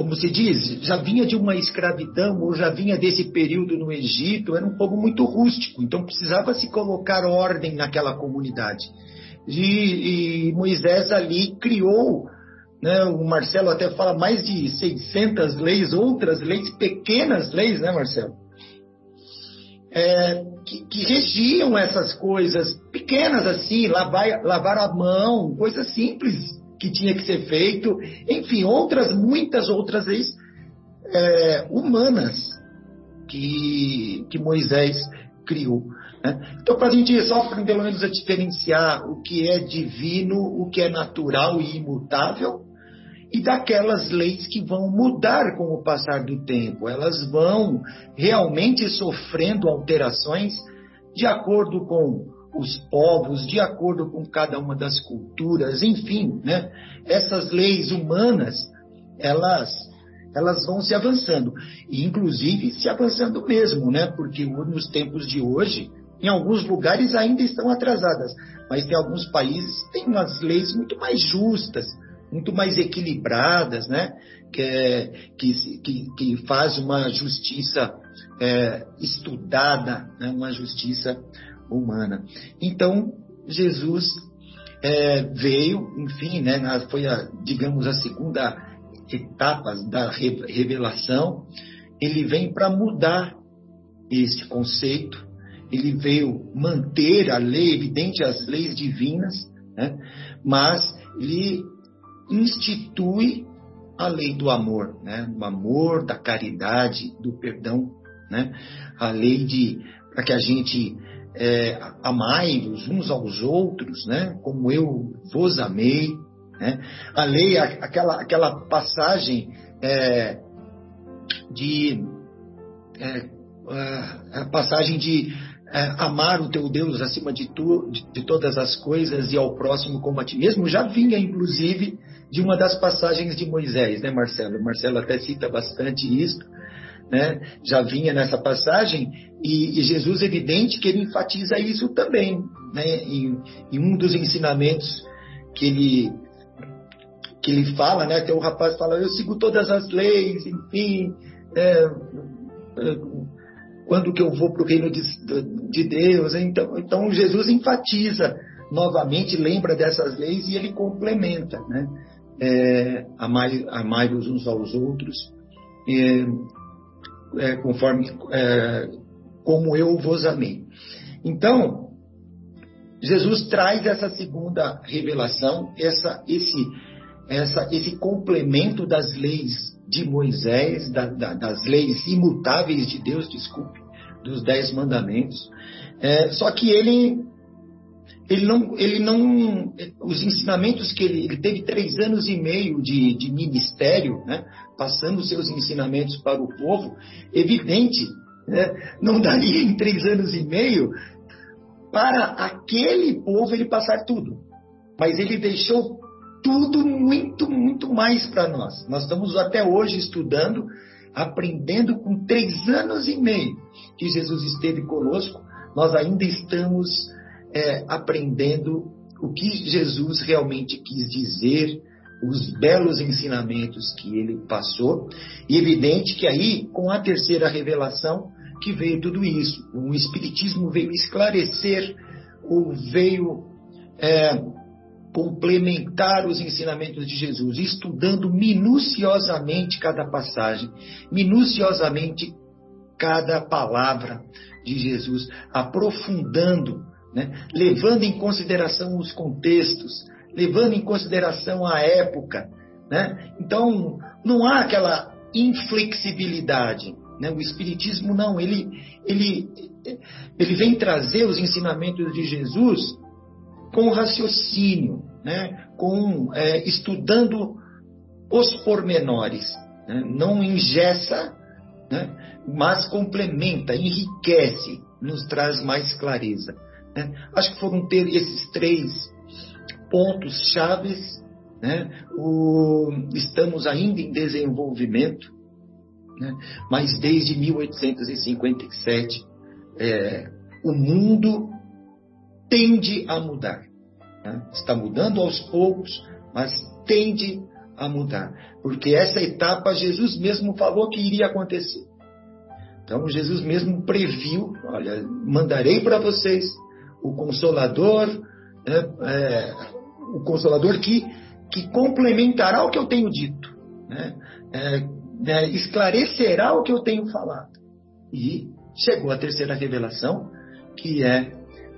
como se diz, já vinha de uma escravidão ou já vinha desse período no Egito, era um povo muito rústico, então precisava se colocar ordem naquela comunidade. E, e Moisés ali criou, né, o Marcelo até fala mais de 600 leis, outras leis, pequenas leis, né, Marcelo? é, que, que, regiam essas coisas pequenas assim, lavar, lavar a mão, coisas simples que tinha que ser feito, enfim, outras, muitas outras leis é, humanas que, que Moisés criou. Né? Então, para a gente só pelo menos a diferenciar o que é divino, o que é natural e imutável, e daquelas leis que vão mudar com o passar do tempo. Elas vão realmente sofrendo alterações de acordo com os povos, de acordo com cada uma das culturas, enfim, né? Essas leis humanas, elas elas vão se avançando, e inclusive se avançando mesmo, né? Porque nos tempos de hoje, em alguns lugares ainda estão atrasadas, mas tem alguns países têm umas leis muito mais justas, muito mais equilibradas, né? que, é, que, que, que faz uma justiça é, estudada, né? uma justiça humana. Então, Jesus é, veio, enfim, né? foi, a, digamos, a segunda etapa da revelação, ele vem para mudar esse conceito, ele veio manter a lei, evidente as leis divinas, né? mas ele institui a lei do amor, né? Do amor, da caridade, do perdão, né? A lei de para que a gente é, amai-vos uns aos outros, né? Como eu vos amei, né? A lei, aquela aquela passagem é, de é, a passagem de é, amar o teu Deus acima de, tu, de, todas as coisas e ao próximo como a ti mesmo, já vinha inclusive de uma das passagens de Moisés, né, Marcelo? Marcelo até cita bastante isso, né? Já vinha nessa passagem e, e Jesus evidente que ele enfatiza isso também, né? Em, em, um dos ensinamentos que ele que ele fala, né? Até o rapaz fala, eu sigo todas as leis, enfim, é, quando que eu vou para o reino de, de Deus? Então, então Jesus enfatiza novamente, lembra dessas leis e ele complementa, né? É, amai, amai uns aos outros, é, é, conforme é, como eu vos amei. Então, Jesus traz essa segunda revelação, essa, esse, essa, esse complemento das leis de Moisés, da, da, das leis imutáveis de Deus, desculpe, dos dez mandamentos. É, só que ele, ele não, ele não, os ensinamentos que ele, ele teve três anos e meio de, de ministério, né, passando seus ensinamentos para o povo, evidente, né, não daria em três anos e meio para aquele povo ele passar tudo. Mas ele deixou tudo muito, muito mais para nós. Nós estamos até hoje estudando, aprendendo com três anos e meio que Jesus esteve conosco, nós ainda estamos é, aprendendo o que Jesus realmente quis dizer, os belos ensinamentos que ele passou, e evidente que aí, com a terceira revelação, que veio tudo isso. O Espiritismo veio esclarecer, ou veio é, complementar os ensinamentos de Jesus, estudando minuciosamente cada passagem, minuciosamente cada palavra de Jesus, aprofundando, né? levando em consideração os contextos, levando em consideração a época. Né? Então, não há aquela inflexibilidade. Né? O Espiritismo não, ele, ele, ele vem trazer os ensinamentos de Jesus com raciocínio, né? com é, estudando os pormenores. Né? Não engessa, né? mas complementa, enriquece, nos traz mais clareza. Né? Acho que foram ter esses três pontos chaves. Né? O, estamos ainda em desenvolvimento, né? mas desde 1857 é, o mundo tende a mudar. Né? Está mudando aos poucos, mas tende a mudar. Porque essa etapa Jesus mesmo falou que iria acontecer. Então Jesus mesmo previu: olha, mandarei para vocês o Consolador, né, é, o Consolador que, que complementará o que eu tenho dito, né, é, né, esclarecerá o que eu tenho falado. E chegou a terceira revelação, que é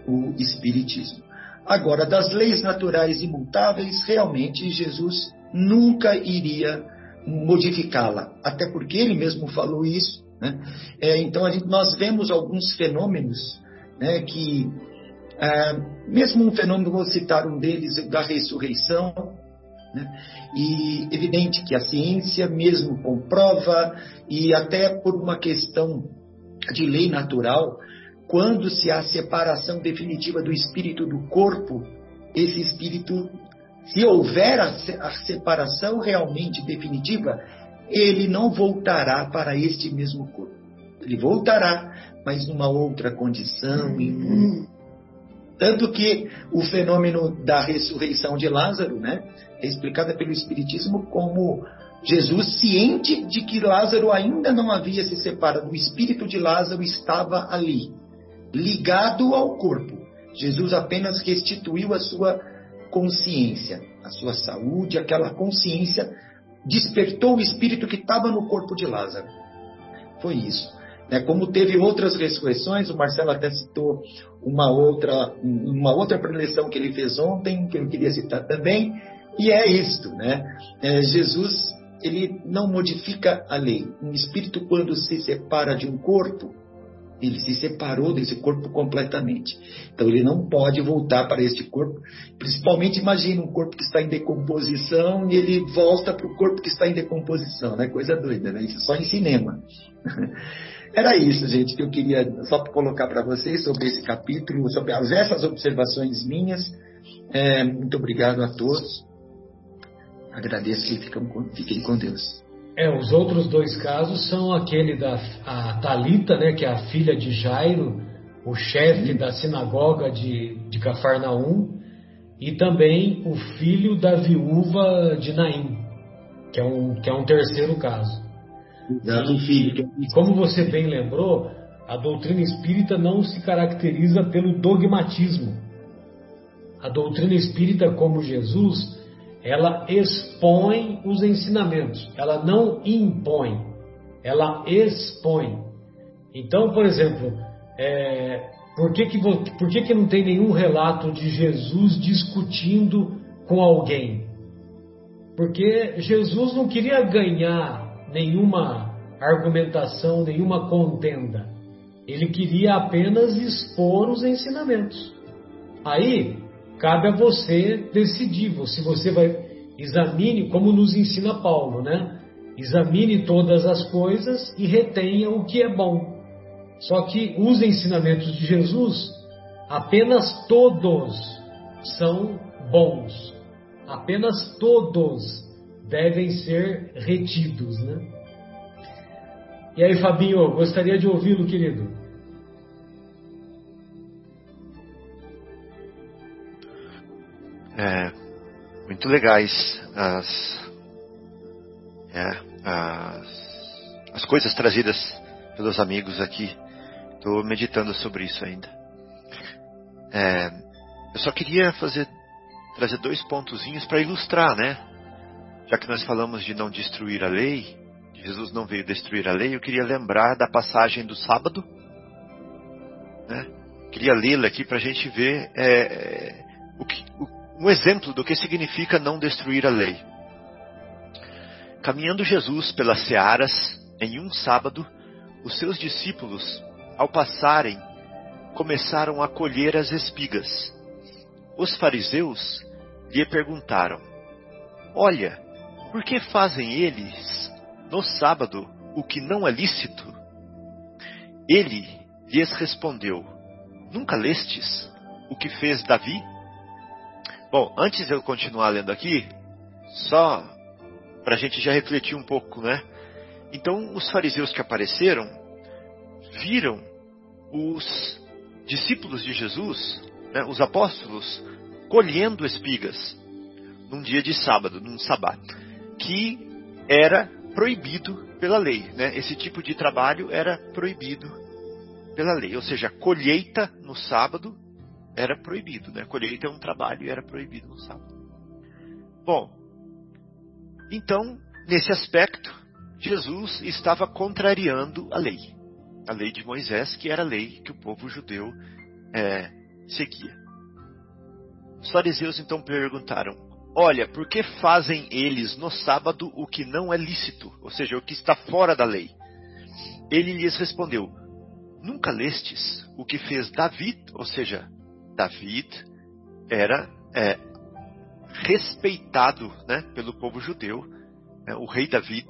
o Espiritismo. Agora, das leis naturais imutáveis, realmente Jesus nunca iria modificá-la, até porque ele mesmo falou isso. Né? É, então, gente, nós vemos alguns fenômenos né, que, é, mesmo um fenômeno, vou citar um deles, da ressurreição, né? e evidente que a ciência mesmo comprova, e até por uma questão de lei natural, quando se há separação definitiva do espírito do corpo, esse espírito, se houver a, separação realmente definitiva, ele não voltará para este mesmo corpo. Ele voltará, mas numa outra condição. Em... Tanto que o fenômeno da ressurreição de Lázaro né, é explicado pelo Espiritismo como Jesus, ciente de que Lázaro ainda não havia se separado, o espírito de Lázaro estava ali ligado ao corpo. Jesus apenas restituiu a sua consciência, a sua saúde, aquela consciência despertou o espírito que estava no corpo de Lázaro. Foi isso. É, como teve outras ressurreições, o Marcelo até citou uma outra, uma outra preleção que ele fez ontem, que eu queria citar também, e é isto, né? É, Jesus, ele não modifica a lei. Um espírito, quando se separa de um corpo, ele se separou desse corpo completamente. Então ele não pode voltar para este corpo. Principalmente imagine um corpo que está em decomposição e ele volta para o corpo que está em decomposição, né? Coisa doida, né? Isso só em cinema. Era isso, gente, que eu queria só colocar para vocês sobre esse capítulo, sobre essas observações minhas. É, muito obrigado a todos. Agradeço e fiquem com Deus. É, os outros dois casos são aquele da a Talita, né, que é a filha de Jairo, o chefe da sinagoga de, de Cafarnaum, e também o filho da viúva de Naim, que é um, que é um terceiro caso. Filho. E como você bem lembrou, A doutrina espírita não se caracteriza pelo dogmatismo. A doutrina espírita, como Jesus, ela expõe os ensinamentos, ela não impõe, ela expõe. Então, por exemplo, é, por, que, que, por que, que não tem nenhum relato de Jesus discutindo com alguém? Porque Jesus não queria ganhar nenhuma argumentação, nenhuma contenda. Ele queria apenas expor os ensinamentos. Aí cabe a você decidir se você vai examine como nos ensina Paulo, né? Examine todas as coisas e retenha o que é bom. Só que os ensinamentos de Jesus, apenas todos são bons. Apenas todos devem ser retidos, né? E aí, Fabinho, gostaria de ouvi-lo, querido. É, muito legais as, é, as, as coisas trazidas pelos amigos aqui. Estou meditando sobre isso ainda. É, eu só queria fazer trazer dois pontozinhos para ilustrar, né? Já que nós falamos de não destruir a lei, Jesus não veio destruir a lei, eu queria lembrar da passagem do sábado. Né? Queria lê-la aqui para a gente ver é, o que, o, um exemplo do que significa não destruir a lei. Caminhando Jesus pelas searas em um sábado, os seus discípulos, ao passarem, começaram a colher as espigas. Os fariseus lhe perguntaram: Olha, por que fazem eles no sábado o que não é lícito? Ele lhes respondeu: Nunca lestes o que fez Davi? Bom, antes de eu continuar lendo aqui, só para a gente já refletir um pouco, né? Então, os fariseus que apareceram viram os discípulos de Jesus, né, os apóstolos, colhendo espigas num dia de sábado, num sabá, que era proibido pela lei. Né? Esse tipo de trabalho era proibido pela lei. Ou seja, colheita no sábado era proibido. Né? Colheita é um trabalho e era proibido no sábado. Bom, então, nesse aspecto, Jesus estava contrariando a lei. A lei de Moisés, que era a lei que o povo judeu é, seguia. Os fariseus então perguntaram: Olha, por que fazem eles no sábado o que não é lícito, ou seja, o que está fora da lei? Ele lhes respondeu: Nunca lestes o que fez David, ou seja, David era é, respeitado né, pelo povo judeu, né, o rei David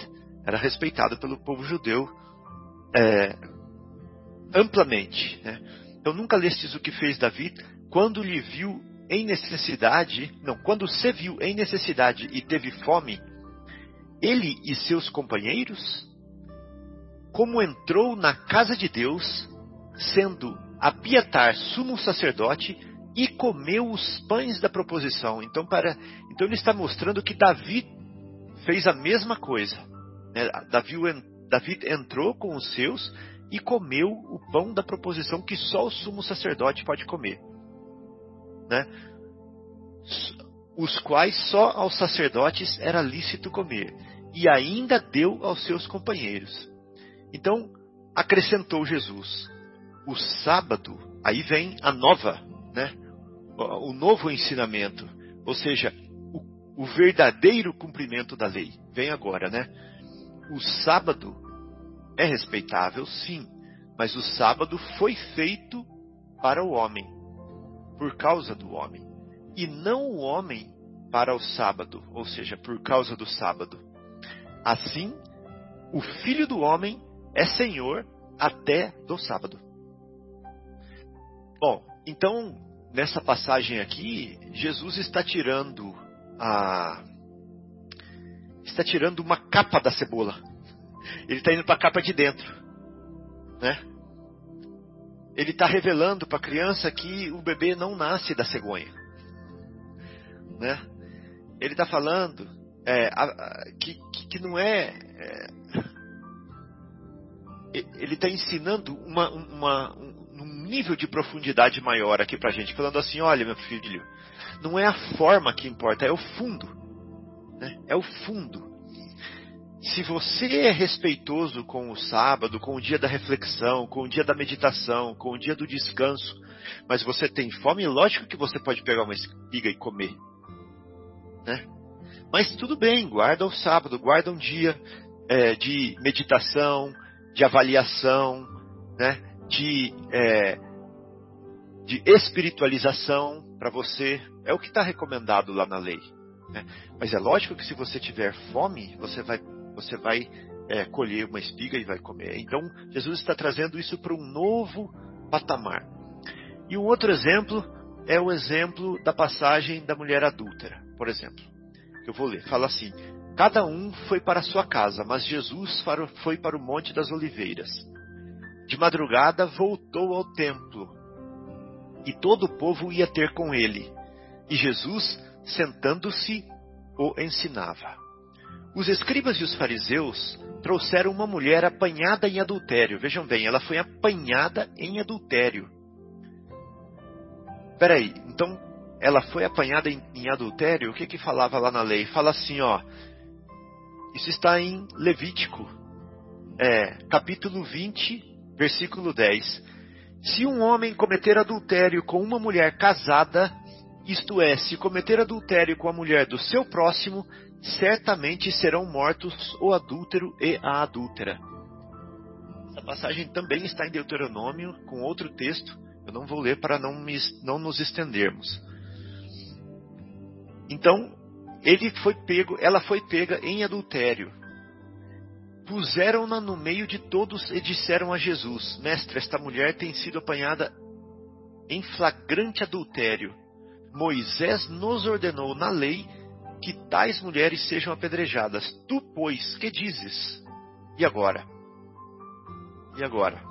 era respeitado pelo povo judeu é, amplamente. Né? Então nunca lestes o que fez David quando lhe viu em necessidade, não, quando se viu em necessidade e teve fome, ele e seus companheiros, como entrou na casa de Deus, sendo Abiatar sumo sacerdote e comeu os pães da proposição. Então, para, então ele está mostrando que Davi fez a mesma coisa. Né? Davi, Davi entrou com os seus e comeu o pão da proposição que só o sumo sacerdote pode comer né? os quais só aos sacerdotes era lícito comer, e ainda deu aos seus companheiros. Então, acrescentou Jesus, o sábado, aí vem a nova, né? o novo ensinamento, ou seja, o, o verdadeiro cumprimento da lei. Vem agora, né? O sábado é respeitável, sim, mas o sábado foi feito para o homem por causa do homem, e não o homem para o sábado, ou seja, por causa do sábado. Assim, o filho do homem é senhor até do sábado. Bom, então, nessa passagem aqui, Jesus está tirando a está tirando uma capa da cebola. Ele está indo para a capa de dentro, né? Ele está revelando para a criança que o bebê não nasce da cegonha. Né? Ele está falando é, a, a, que, que, não é, é, ele está ensinando uma, uma, um nível de profundidade maior aqui para a gente, falando assim: olha, meu filho, não é a forma que importa, é o fundo. Né? É o fundo. Se você é respeitoso com o sábado, com o dia da reflexão, com o dia da meditação, com o dia do descanso, mas você tem fome, lógico que você pode pegar uma espiga e comer. Né? Mas tudo bem, guarda o sábado, guarda um dia é, de meditação, de avaliação, né? de, é, de espiritualização para você. É o que está recomendado lá na lei. Né? Mas é lógico que se você tiver fome, você vai, você vai é, colher uma espiga e vai comer. Então, Jesus está trazendo isso para um novo patamar. E um outro exemplo é o exemplo da passagem da mulher adúltera, por exemplo. Eu vou ler. Fala assim: Cada um foi para a sua casa, mas Jesus foi para o Monte das Oliveiras. De madrugada voltou ao templo, e todo o povo ia ter com ele. E Jesus, sentando-se, o ensinava. Os escribas e os fariseus trouxeram uma mulher apanhada em adultério. Vejam bem, ela foi apanhada em adultério. Peraí, então ela foi apanhada em, em adultério? O que que falava lá na lei? Fala assim, ó. Isso está em Levítico, é, capítulo 20, versículo 10. Se um homem cometer adultério com uma mulher casada, isto é, se cometer adultério com a mulher do seu próximo, certamente serão mortos o adúltero e a adúltera. Essa passagem também está em Deuteronômio, com outro texto. Eu não vou ler para não, me, não nos estendermos. Então, ele foi pego, ela foi pega em adultério. Puseram-na no meio de todos e disseram a Jesus: Mestre, esta mulher tem sido apanhada em flagrante adultério. Moisés nos ordenou na lei que tais mulheres sejam apedrejadas. Tu, pois, que dizes? E agora? E agora?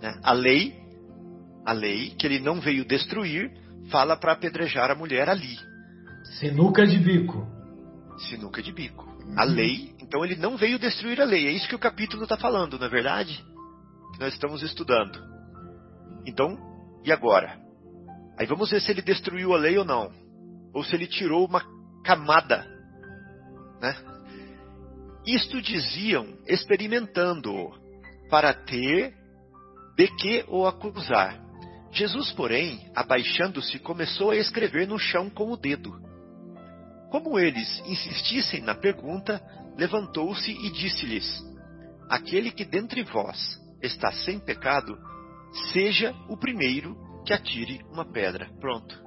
Né? A lei, a lei que ele não veio destruir, fala para apedrejar a mulher ali. Sinuca de bico. Sinuca de bico. A lei, então ele não veio destruir a lei. É isso que o capítulo está falando, não é verdade? Que nós estamos estudando. Então, e agora? Aí vamos ver se ele destruiu a lei ou não. Ou se ele tirou uma camada. Né? Isto diziam experimentando-o, para ter de que o acusar. Jesus, porém, abaixando-se, começou a escrever no chão com o dedo. Como eles insistissem na pergunta, levantou-se e disse-lhes: Aquele que dentre vós está sem pecado, seja o primeiro que atire uma pedra. Pronto.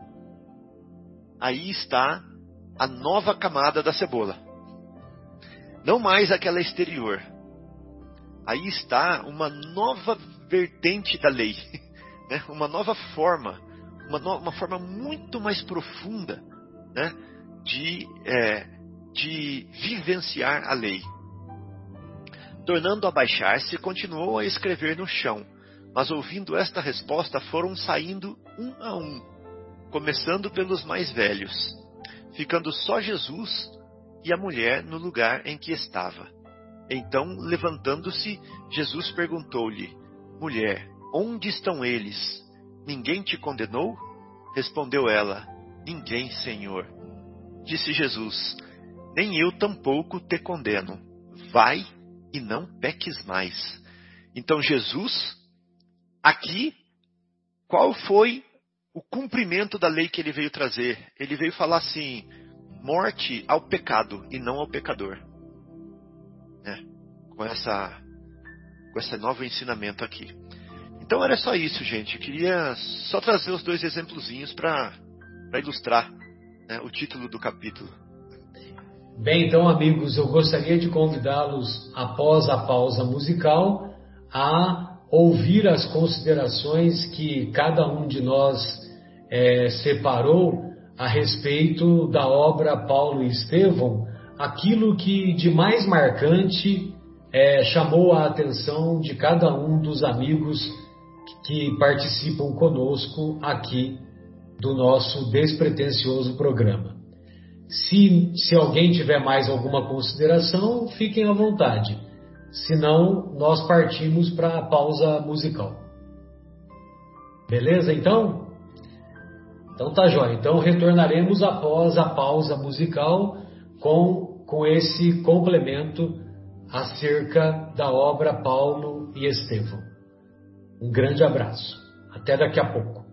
Aí está a nova camada da cebola. Não mais aquela exterior. Aí está uma nova vertente da lei, né? uma nova forma, uma, no, uma forma muito mais profunda né? de, é, de vivenciar a lei. Tornando a baixar-se, continuou a escrever no chão, mas ouvindo esta resposta foram saindo um a um, começando pelos mais velhos, ficando só Jesus e a mulher no lugar em que estava. Então, levantando-se, Jesus perguntou-lhe: Mulher, onde estão eles? Ninguém te condenou? Respondeu ela: Ninguém, Senhor. Disse Jesus: Nem eu tampouco te condeno. Vai e não peques mais. Então Jesus, aqui, qual foi o cumprimento da lei que ele veio trazer? Ele veio falar assim: morte ao pecado e não ao pecador. É, com essa com esse novo ensinamento aqui. Então era só isso, gente. Eu queria só trazer os dois exemplozinhos para ilustrar né, o título do capítulo. Bem, então, amigos, eu gostaria de convidá-los, após a pausa musical, a ouvir as considerações que cada um de nós é, separou a respeito da obra Paulo e Estevão, aquilo que de mais marcante é, chamou a atenção de cada um dos amigos que participam conosco aqui do nosso despretensioso programa. Se, se alguém tiver mais alguma consideração, fiquem à vontade. senão nós partimos para a pausa musical. Beleza, então? Então tá jóia. Então retornaremos após a pausa musical com, com esse complemento acerca da obra Paulo e Estevão. Um grande abraço. Até daqui a pouco.